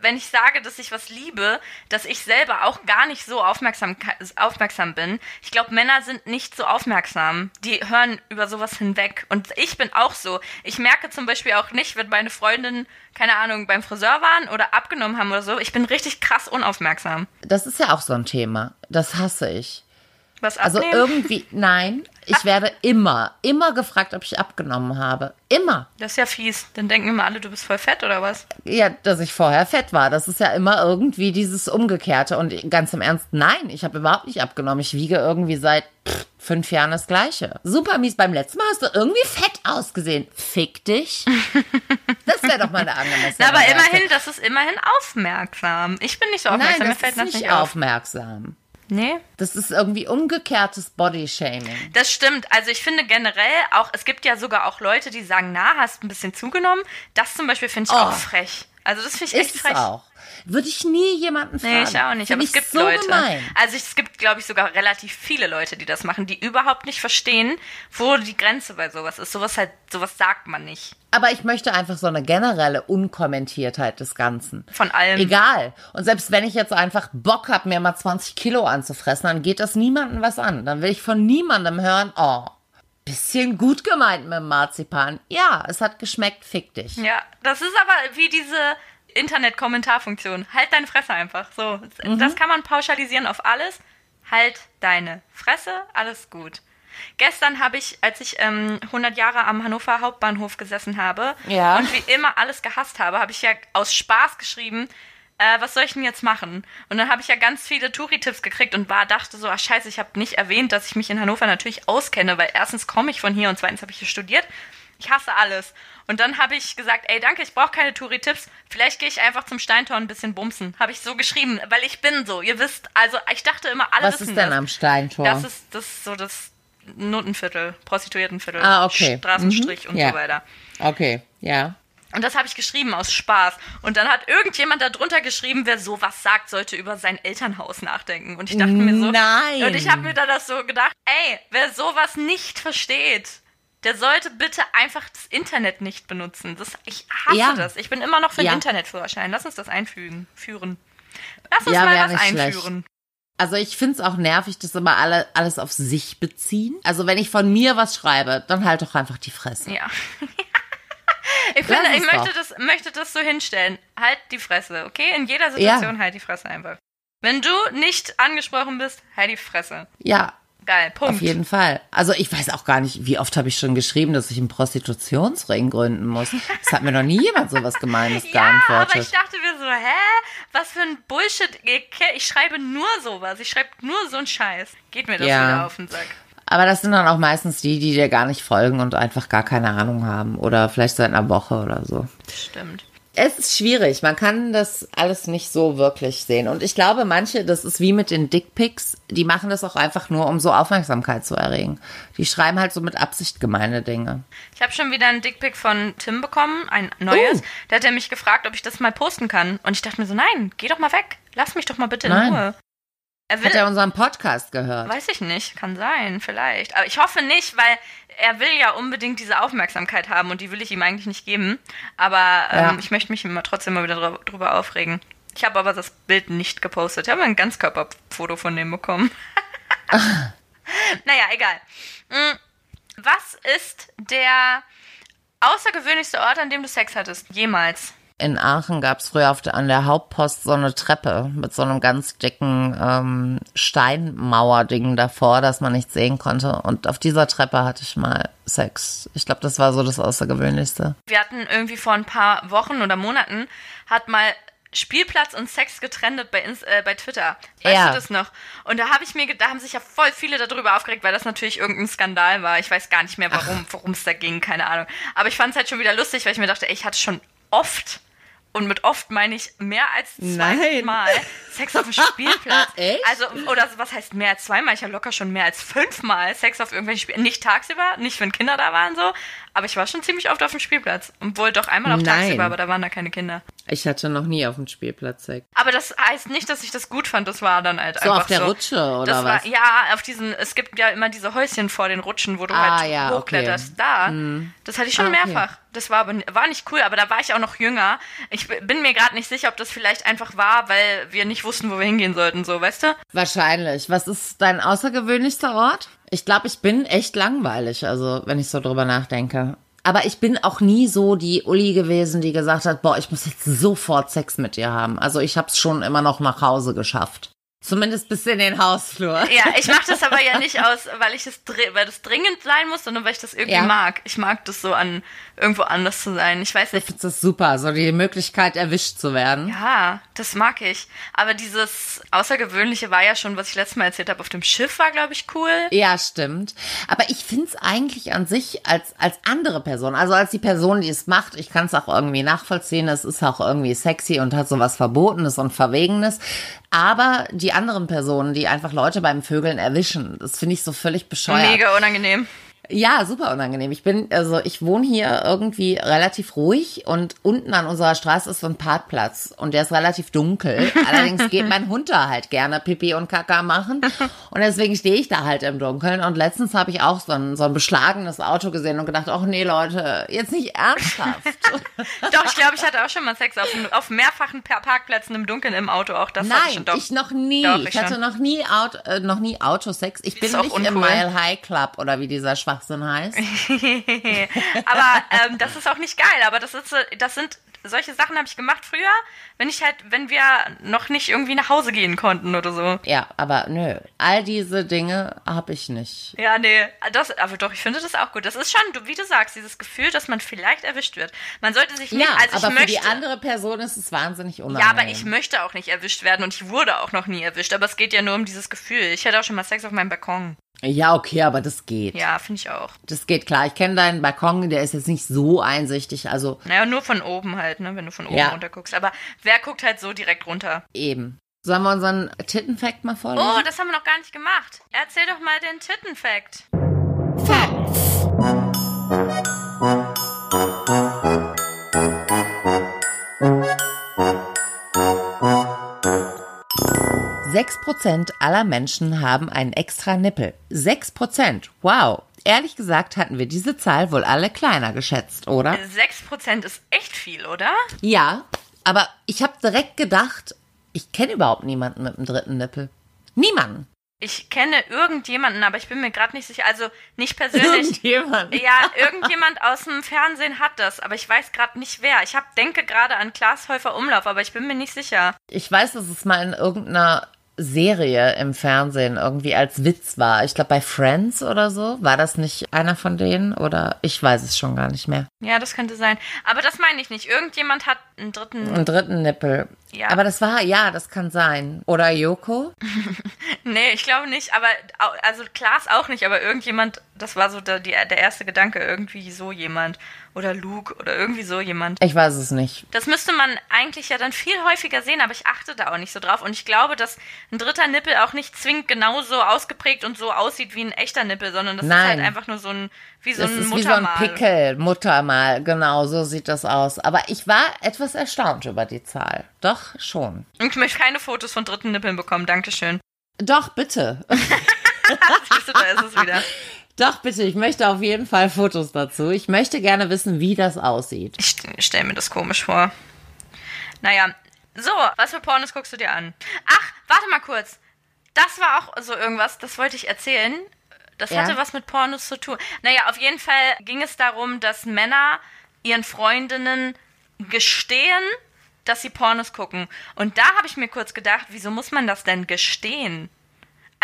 wenn ich sage, dass ich was liebe, dass ich selber auch gar nicht so aufmerksam, aufmerksam bin. Ich glaube, Männer sind nicht so aufmerksam. Die hören über sowas hinweg. Und ich bin auch so. Ich merke zum Beispiel auch nicht, wenn meine Freundinnen, keine Ahnung, beim Friseur waren oder abgenommen haben oder so. Ich bin richtig krass unaufmerksam. Das ist ja auch so ein Thema. Das hasse ich. Was Also abnehmen? irgendwie, nein, ich werde immer, immer gefragt, ob ich abgenommen habe. Immer. das ist ja fies. Dann denken immer alle, du bist voll fett oder was? Ja, dass ich vorher fett war. Das ist ja immer irgendwie dieses Umgekehrte. Und ganz im Ernst, nein, ich habe überhaupt nicht abgenommen. Ich wiege irgendwie seit pff, fünf Jahren das Gleiche. Super mies. Beim letzten Mal hast du irgendwie fett ausgesehen. Fick dich. Das wäre doch mal eine angemessene Na, aber immerhin, das ist immerhin aufmerksam. Ich bin nicht so Nein, aufmerksam. Mir das fällt ist das nicht nicht auf. Nee. Das ist irgendwie umgekehrtes Bodyshaming. Das stimmt. Also ich finde generell auch, es gibt ja sogar auch Leute, die sagen, na, hast ein bisschen zugenommen. Das zum Beispiel finde ich Oh. auch frech. Also das finde ich echt Ist es frech. auch. Würde ich nie jemanden fragen. Nee, ich auch nicht. Find Aber es gibt so Leute. Gemein. Also es gibt, glaube ich, sogar relativ viele Leute, die das machen, die überhaupt nicht verstehen, wo die Grenze bei sowas ist. Sowas halt, sowas sagt man nicht. Aber ich möchte einfach so eine generelle Unkommentiertheit des Ganzen. Von allem. Egal. Und selbst wenn ich jetzt einfach Bock habe, mir mal 20 Kilo anzufressen, dann geht das niemandem was an. Dann will ich von niemandem hören, oh, bisschen gut gemeint mit dem Marzipan. Ja, es hat geschmeckt, fick dich. Ja, das ist aber wie diese Internet-Kommentarfunktion. Halt deine Fresse einfach. So, Mhm. das kann man pauschalisieren auf alles. Halt deine Fresse, alles gut. Gestern habe ich, als ich ähm, 100 Jahre am Hannover Hauptbahnhof gesessen habe Ja. und wie immer alles gehasst habe, habe ich ja aus Spaß geschrieben, äh, was soll ich denn jetzt machen? Und dann habe ich ja ganz viele Touri-Tipps gekriegt und war, dachte so, ach scheiße, ich habe nicht erwähnt, dass ich mich in Hannover natürlich auskenne, weil erstens komme ich von hier und zweitens habe ich hier studiert. Ich hasse alles. Und dann habe ich gesagt, ey, danke, ich brauche keine Touri-Tipps. Vielleicht gehe ich einfach zum Steintor ein bisschen bumsen. Habe ich so geschrieben, weil ich bin so. Ihr wisst, also ich dachte immer, alle Was wissen ist denn das. am Steintor? Das ist das ist so das Notenviertel, Prostituiertenviertel, Ah, okay. Straßenstrich Mhm. und Ja. so weiter. okay, ja. Und das habe ich geschrieben aus Spaß. Und dann hat irgendjemand darunter geschrieben, wer sowas sagt, sollte über sein Elternhaus nachdenken. Und ich dachte mir so. Nein. Und ich habe mir da das so gedacht, ey, wer sowas nicht versteht, der sollte bitte einfach das Internet nicht benutzen. Das, ich hasse Ja. das. Ich bin immer noch für einen Ja. Internetführerschein. Lass uns das einfügen. Führen. Lass uns Ja, mal was nicht schlecht. einführen. Also ich find's auch nervig, dass immer alle alles auf sich beziehen. Also wenn ich von mir was schreibe, dann halt doch einfach die Fresse. Ja. Ich finde, ich möchte doch. das, möchte das so hinstellen. Halt die Fresse, okay? In jeder Situation halt die Fresse einfach. Wenn du nicht angesprochen bist, halt die Fresse. Ja, Geil, Punkt. auf jeden Fall. Also ich weiß auch gar nicht, wie oft habe ich schon geschrieben, dass ich einen Prostitutionsring gründen muss. Das hat mir noch nie jemand sowas Gemeines Ja, aber ich geantwortet. dachte mir so, hä? Was für ein Bullshit. Ich, ich schreibe nur sowas. Ich schreibe nur so einen Scheiß. Geht mir das Ja. wieder auf den Sack. Aber das sind dann auch meistens die, die dir gar nicht folgen und einfach gar keine Ahnung haben. Oder vielleicht seit einer Woche oder so. Stimmt. Es ist schwierig. Man kann das alles nicht so wirklich sehen. Und ich glaube, manche, das ist wie mit den Dickpics, die machen das auch einfach nur, um so Aufmerksamkeit zu erregen. Die schreiben halt so mit Absicht gemeine Dinge. Ich habe schon wieder einen Dickpick von Tim bekommen, ein neues. Oh. Der hat ja mich gefragt, ob ich das mal posten kann. Und ich dachte mir so, nein, geh doch mal weg. Lass mich doch mal bitte in Nein. Ruhe. Er will, Hat er unseren Podcast gehört? Weiß ich nicht, kann sein, vielleicht. Aber ich hoffe nicht, weil er will ja unbedingt diese Aufmerksamkeit haben und die will ich ihm eigentlich nicht geben. Aber ähm, Ja. ich möchte mich immer trotzdem mal wieder drü- drüber aufregen. Ich habe aber das Bild nicht gepostet. Ich habe ein Ganzkörperfoto von dem bekommen. naja, egal. Mm, Was ist der außergewöhnlichste Ort, an dem du Sex hattest? Jemals. In Aachen gab es früher auf der, an der Hauptpost so eine Treppe mit so einem ganz dicken ähm, Steinmauerding davor, dass man nichts sehen konnte. Und auf dieser Treppe hatte ich mal Sex. Ich glaube, das war so das Außergewöhnlichste. Wir hatten irgendwie vor ein paar Wochen oder Monaten, hat mal Spielplatz und Sex getrennt bei, äh, bei Twitter. Weißt Ja. du das noch? Und da habe ich mir, da haben sich ja voll viele darüber aufgeregt, weil das natürlich irgendein Skandal war. Ich weiß gar nicht mehr, warum, worum es da ging, keine Ahnung. Aber ich fand es halt schon wieder lustig, weil ich mir dachte, ey, ich hatte schon oft, und mit oft meine ich mehr als zweimal Sex auf dem Spielplatz. Echt? Also, oder was heißt mehr als zweimal? Ich habe locker schon mehr als fünfmal Sex auf irgendwelchen Spielen. Nicht tagsüber, nicht wenn Kinder da waren so, aber ich war schon ziemlich oft auf dem Spielplatz. Und wohl doch einmal auch Nein. tagsüber, aber da waren da keine Kinder. Ich hatte noch nie auf dem Spielplatz Sex. Aber das heißt nicht, dass ich das gut fand. Das war dann halt So einfach auf der so. Rutsche oder das was? War, ja, auf diesen, es gibt ja immer diese Häuschen vor den Rutschen, wo du Ah, halt ja, okay. hochkletterst. Da, das hatte ich schon Ah, okay. mehrfach. Das war aber war nicht cool, aber da war ich auch noch jünger. Ich bin mir gerade nicht sicher, ob das vielleicht einfach war, weil wir nicht wussten, wo wir hingehen sollten, so, weißt du? Wahrscheinlich. Was ist dein außergewöhnlichster Ort? Ich glaube, ich bin echt langweilig, also wenn ich so drüber nachdenke. Aber ich bin auch nie so die Uli gewesen, die gesagt hat, boah, ich muss jetzt sofort Sex mit dir haben. Also ich habe es schon immer noch nach Hause geschafft. Zumindest bis in den Hausflur. Ja, ich mache das aber ja nicht aus, weil ich es weil das dringend sein muss, sondern weil ich das irgendwie Ja. mag. Ich mag das so an irgendwo anders zu sein. Ich weiß Ich nicht. finde das super, so die Möglichkeit erwischt zu werden. Ja, das mag ich. Aber dieses Außergewöhnliche war ja schon, was ich letztes Mal erzählt habe, auf dem Schiff war, glaube ich, cool. Ja, stimmt. Aber ich find's eigentlich an sich als, als andere Person, also als die Person, die es macht, ich kann es auch irgendwie nachvollziehen, es ist auch irgendwie sexy und hat sowas Verbotenes und Verwegenes. Aber die anderen Personen, die einfach Leute beim Vögeln erwischen, das finde ich so völlig bescheuert. Mega unangenehm. Ja, super unangenehm. Ich bin, also ich wohne hier irgendwie relativ ruhig und unten an unserer Straße ist so ein Parkplatz und der ist relativ dunkel. Allerdings geht mein Hund da halt gerne Pipi und Kaka machen und deswegen stehe ich da halt im Dunkeln und letztens habe ich auch so ein, so ein beschlagenes Auto gesehen und gedacht, ach nee Leute, jetzt nicht ernsthaft. Doch, ich glaube, ich hatte auch schon mal Sex auf, auf mehrfachen Pa- Parkplätzen im Dunkeln im Auto. Auch das ich Nein. Doch. ich noch nie. Doch, ich ich hatte schon. noch nie, Auto, äh, noch nie Autosex. Ich bin Ist auch nicht im uncool. Mile High Club oder wie dieser Schwachsinn heißt. aber ähm, das ist auch nicht geil. Aber das ist, das sind solche Sachen habe ich gemacht früher, wenn ich halt, wenn wir noch nicht irgendwie nach Hause gehen konnten oder so. Ja, aber nö, all diese Dinge habe ich nicht. Ja, nee, das, aber doch, ich finde das auch gut. Das ist schon, wie du sagst, dieses Gefühl, dass man vielleicht erwischt wird. Man sollte sich nicht, Ja, also ich aber für möchte, die andere Person ist es wahnsinnig ja, unangenehm. aber ich möchte auch nicht erwischt werden und ich wurde auch noch nie erwischt. Aber es geht ja nur um dieses Gefühl. Ich hatte auch schon mal Sex auf meinem Balkon. Ja, okay, aber das geht. Ja, finde ich auch. Das geht klar. Ich kenne deinen Balkon, der ist jetzt nicht so einsichtig. Also. Naja, nur von oben halt, ne? Wenn du von oben ja. runter guckst. Aber wer guckt halt so direkt runter? Eben. Sollen wir unseren Tittenfact mal vorlesen? Oh, das haben wir noch gar nicht gemacht. Erzähl doch mal den Tittenfact. Fact. 6% aller Menschen haben einen extra Nippel. 6%, wow. Ehrlich gesagt hatten wir diese Zahl wohl alle kleiner geschätzt, oder? 6% ist echt viel, oder? Ja, aber ich habe direkt gedacht, ich kenne überhaupt niemanden mit einem dritten Nippel. Niemanden. Ich kenne irgendjemanden, aber ich bin mir gerade nicht sicher. Also nicht persönlich. Irgendjemand. Ja, irgendjemand aus dem Fernsehen hat das, aber ich weiß gerade nicht wer. Ich hab, denke gerade an Klaas Häufer Umlauf, aber ich bin mir nicht sicher. Ich weiß, dass es mal in irgendeiner Serie im Fernsehen irgendwie als Witz war. Ich glaube bei Friends oder so. War das nicht einer von denen? Oder ich weiß es schon gar nicht mehr. Ja, das könnte sein. Aber das meine ich nicht. Irgendjemand hat einen dritten. Einen dritten Nippel. Ja. Aber das war, ja, das kann sein. Oder Yoko? Nee, ich glaube nicht. Aber also Klaas auch nicht. Aber irgendjemand, das war so der, der erste Gedanke. Irgendwie so jemand. Oder Luke oder irgendwie so jemand. Ich weiß es nicht. Das müsste man eigentlich ja dann viel häufiger sehen, aber ich achte da auch nicht so drauf. Und ich glaube, dass ein dritter Nippel auch nicht zwingend genauso ausgeprägt und so aussieht wie ein echter Nippel, sondern das ist Nein. halt einfach nur so ein, wie so Das ein ist wie so ein Muttermal. Pickel, Muttermal, genau, so sieht das aus. Aber ich war etwas erstaunt über die Zahl. Doch, schon. Und ich möchte keine Fotos von dritten Nippeln bekommen, Dankeschön. Doch, bitte. Siehst du, da ist es wieder. Doch, bitte, ich möchte auf jeden Fall Fotos dazu. Ich möchte gerne wissen, wie das aussieht. Ich stelle mir das komisch vor. Naja, so, was für Pornos guckst du dir an? Ach, warte mal kurz. Das war auch so irgendwas, das wollte ich erzählen. Das Ja. hatte was mit Pornos zu tun. Naja, auf jeden Fall ging es darum, dass Männer ihren Freundinnen gestehen, dass sie Pornos gucken. Und da habe ich mir kurz gedacht, wieso muss man das denn gestehen?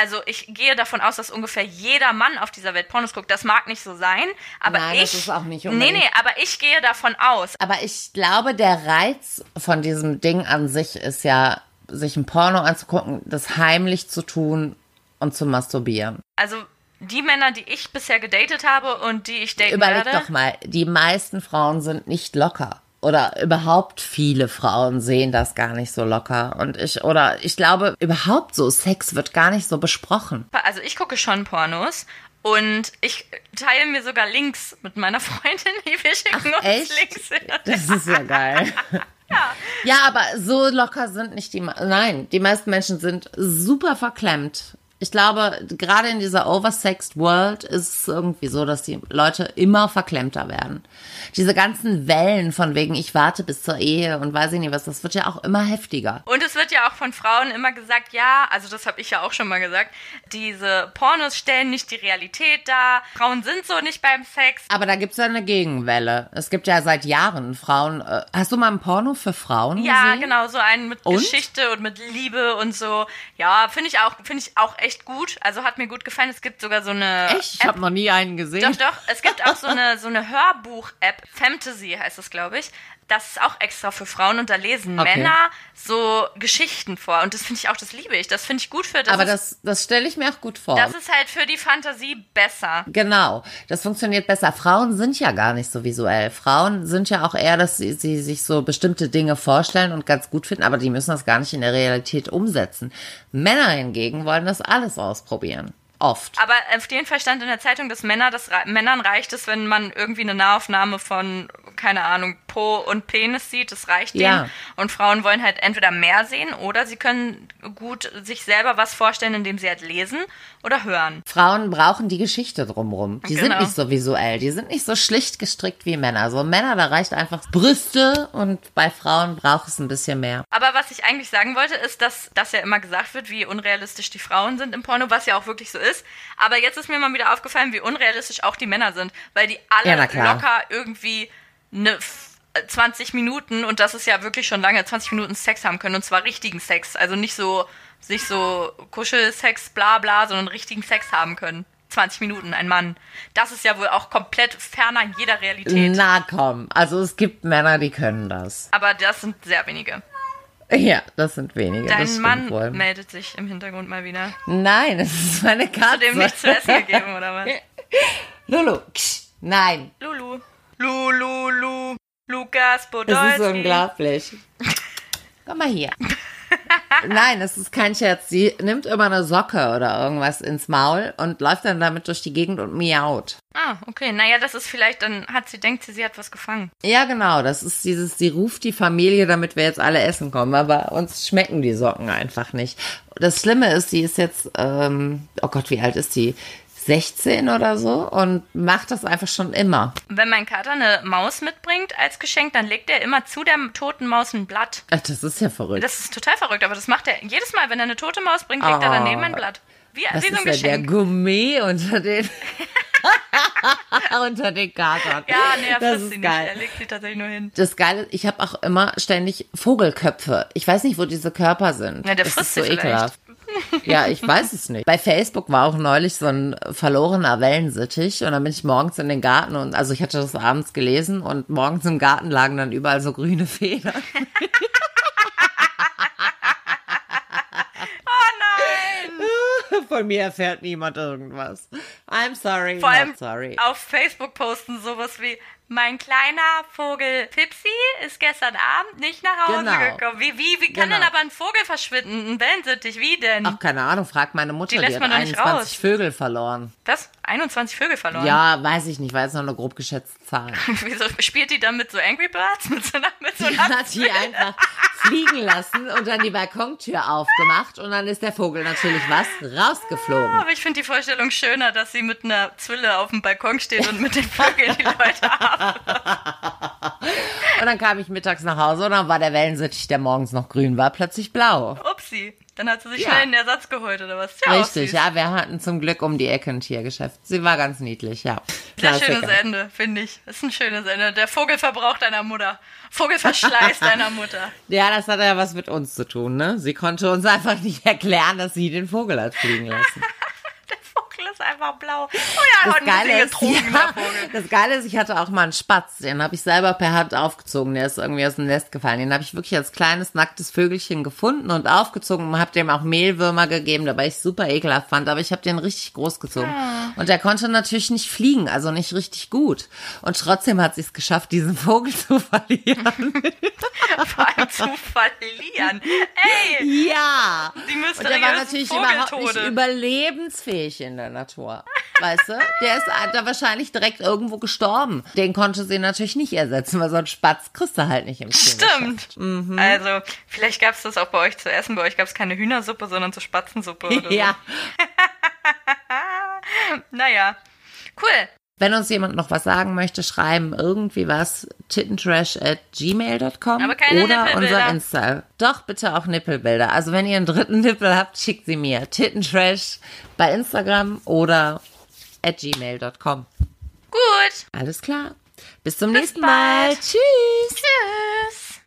Also ich gehe davon aus, dass ungefähr jeder Mann auf dieser Welt Pornos guckt. Das mag nicht so sein, aber Nein, ich... das ist auch nicht Nee, unbedingt- nee, aber ich gehe davon aus. Aber ich glaube, der Reiz von diesem Ding an sich ist ja, sich ein Porno anzugucken, das heimlich zu tun und zu masturbieren. Also die Männer, die ich bisher gedatet habe und die ich daten Überleg werde. doch mal, die meisten Frauen sind nicht locker. Oder überhaupt viele Frauen sehen das gar nicht so locker. Und ich, oder ich glaube, überhaupt so, Sex wird gar nicht so besprochen. Also ich gucke schon Pornos und ich teile mir sogar Links mit meiner Freundin, die wir schicken uns echt? Links hin. Das ist ja geil. Ja. aber so locker sind nicht die. Nein, die meisten Menschen sind super verklemmt. Ich glaube, gerade in dieser oversexed World ist es irgendwie so, dass die Leute immer verklemmter werden. Diese ganzen Wellen von wegen, ich warte bis zur Ehe und weiß ich nicht was, das wird ja auch immer heftiger. Und es wird ja auch von Frauen immer gesagt, ja, also das habe ich ja auch schon mal gesagt, diese Pornos stellen nicht die Realität dar, Frauen sind so nicht beim Sex. Aber da gibt's ja eine Gegenwelle. Es gibt ja seit Jahren Frauen. Äh, hast du mal ein Porno für Frauen Ja, gesehen? genau, so einen mit Und? Geschichte und mit Liebe und so. Ja, finde ich auch, finde ich auch echt gut. Also hat mir gut gefallen. Es gibt sogar so eine Echt? Ich habe noch nie einen gesehen. Doch, doch. Es gibt auch so eine, so eine Hörbuch-App. Fantasy heißt es, glaube ich. Das ist auch extra für Frauen und da lesen Okay. Männer so Geschichten vor. Und das finde ich auch, das liebe ich. Das finde ich gut für das. Aber das, das stelle ich mir auch gut vor. das ist halt für die Fantasie besser. Genau, das funktioniert besser. Frauen sind ja gar nicht so visuell. Frauen sind ja auch eher, dass sie, sie sich so bestimmte Dinge vorstellen und ganz gut finden, aber die müssen das gar nicht in der Realität umsetzen. Männer hingegen wollen das alles ausprobieren. Oft. Aber auf jeden Fall stand in der Zeitung, dass Männer, das, Männern reicht es, wenn man irgendwie eine Nahaufnahme von, keine Ahnung, Po und Penis sieht. Das reicht Ja. denen. Und Frauen wollen halt entweder mehr sehen oder sie können gut sich selber was vorstellen, indem sie halt lesen oder hören. Frauen brauchen die Geschichte drumrum. Die sind Genau. nicht so visuell, die sind nicht so schlicht gestrickt wie Männer. So Männer, da reicht einfach Brüste und bei Frauen braucht es ein bisschen mehr. Aber was ich eigentlich sagen wollte, ist, dass das ja immer gesagt wird, wie unrealistisch die Frauen sind im Porno, was ja auch wirklich so ist. Aber jetzt ist mir mal wieder aufgefallen, wie unrealistisch auch die Männer sind, weil die alle Ja, locker irgendwie eine 20 Minuten und das ist ja wirklich schon lange 20 Minuten Sex haben können und zwar richtigen Sex, also nicht so nicht so Kuschelsex bla bla, sondern richtigen Sex haben können. 20 Minuten, ein Mann. Das ist ja wohl auch komplett ferner jeder Realität. Na komm, also es gibt Männer, die können das. Aber das sind sehr wenige. Ja, das sind wenige. Dein Mann wohl. meldet sich im Hintergrund mal wieder. Nein, es ist meine Katze. Hast du dem nichts zu essen gegeben, oder was? Lulu, nein, Lulu. Lulu, Lu. Lukas das Podolski. ist unglaublich. Komm mal hier. Nein, es ist kein Scherz. Sie nimmt immer eine Socke oder irgendwas ins Maul und läuft dann damit durch die Gegend und miaut. Ah, okay. Naja, das ist vielleicht, dann hat sie, denkt sie, sie hat was gefangen. Ja, genau. Das ist dieses, sie ruft die Familie, damit wir jetzt alle essen kommen. Aber uns schmecken die Socken einfach nicht. Das Schlimme ist, sie ist jetzt, ähm, oh Gott, wie alt ist sie? 16 oder so und macht das einfach schon immer. Wenn mein Kater eine Maus mitbringt als Geschenk, dann legt er immer zu der toten Maus ein Blatt. Ach, das ist ja verrückt. Das ist total verrückt, aber das macht er jedes Mal, wenn er eine tote Maus bringt, legt er Oh. daneben ein Blatt. Wie, das wie so ein ist ja der Geschenk. Gourmet unter den unter den Katern. Ja, nee, er das frisst ist sie geil. nicht. Er legt sie tatsächlich nur hin. Das Geile, ich habe auch immer ständig Vogelköpfe. Ich weiß nicht, wo diese Körper sind. Ja, der das frisst ist so vielleicht. ekelhaft. Ja, ich weiß es nicht. Bei Facebook war auch neulich so ein verlorener Wellensittich und dann bin ich morgens in den Garten und also ich hatte das abends gelesen und morgens im Garten lagen dann überall so grüne Federn. Oh nein! Von mir erfährt niemand irgendwas. I'm sorry, Vor allem sorry. auf Facebook posten sowas wie mein kleiner Vogel Pipsi ist gestern Abend nicht nach Hause Genau. gekommen. Wie, wie, wie kann Genau. denn aber ein Vogel verschwinden? Ein Wellensittich, wie denn? Ach, keine Ahnung, frag meine Mutter, Die die, lässt hat man nicht 21 raus. Vögel verloren. Was? 21 Vögel verloren? Ja, weiß ich nicht, war jetzt noch eine grob geschätzte Zahl. Wieso spielt die dann mit so Angry Birds? Mit so mit so einer hat die einfach fliegen lassen und dann die Balkontür aufgemacht und dann ist der Vogel natürlich was rausgeflogen. Aber ich finde die Vorstellung schöner, dass sie mit einer Zwille auf dem Balkon steht und mit den Vögeln die Leute ab. Und dann kam ich mittags nach Hause und dann war der Wellensittich, der morgens noch grün war, plötzlich blau. Upsi. Dann hat sie sich Ja. schnell einen Ersatz geholt, oder was? Ja, Richtig, ja, wir hatten zum Glück um die Ecke ein Tiergeschäft. Sie war ganz niedlich, ja. Sehr schönes Ende, finde ich. Ist ein schönes Ende. Der Vogelverbrauch deiner Mutter. Vogelverschleiß deiner Mutter. Ja, das hat ja was mit uns zu tun, ne? Sie konnte uns einfach nicht erklären, dass sie den Vogel hat fliegen lassen. Ist einfach blau. Oh ja, Das bisschen Geile, ist, getrunken, ja, das Geile ist, ich hatte auch mal einen Spatz, den habe ich selber per Hand aufgezogen, der ist irgendwie aus dem Nest gefallen. Den habe ich wirklich als kleines, nacktes Vögelchen gefunden und aufgezogen und habe dem auch Mehlwürmer gegeben, dabei ich super ekelhaft fand, aber ich habe den richtig groß gezogen. Und der konnte natürlich nicht fliegen, also nicht richtig gut. Und trotzdem hat sie es geschafft, diesen Vogel zu verlieren. Vor allem zu verlieren. Ey, ja! die Und der war natürlich überhaupt nicht Vogeltode. überlebensfähig in der Natur. Weißt du? Der ist da wahrscheinlich direkt irgendwo gestorben. Den konnte sie natürlich nicht ersetzen, weil so ein Spatz kriegst du halt nicht im. Stimmt. Also, vielleicht gab es das auch bei euch zu essen. Bei euch gab es keine Hühnersuppe, sondern so Spatzensuppe oder Ja. so. Naja. Cool. Wenn uns jemand noch was sagen möchte, schreiben irgendwie was tittentrash at gmail.com Aber keine oder unser Insta. Doch, bitte auch Nippelbilder. Also wenn ihr einen dritten Nippel habt, schickt sie mir. Tittentrash bei Instagram oder at gmail.com. Gut. Alles klar. Bis zum Bis nächsten Mal. bald. Tschüss. Tschüss.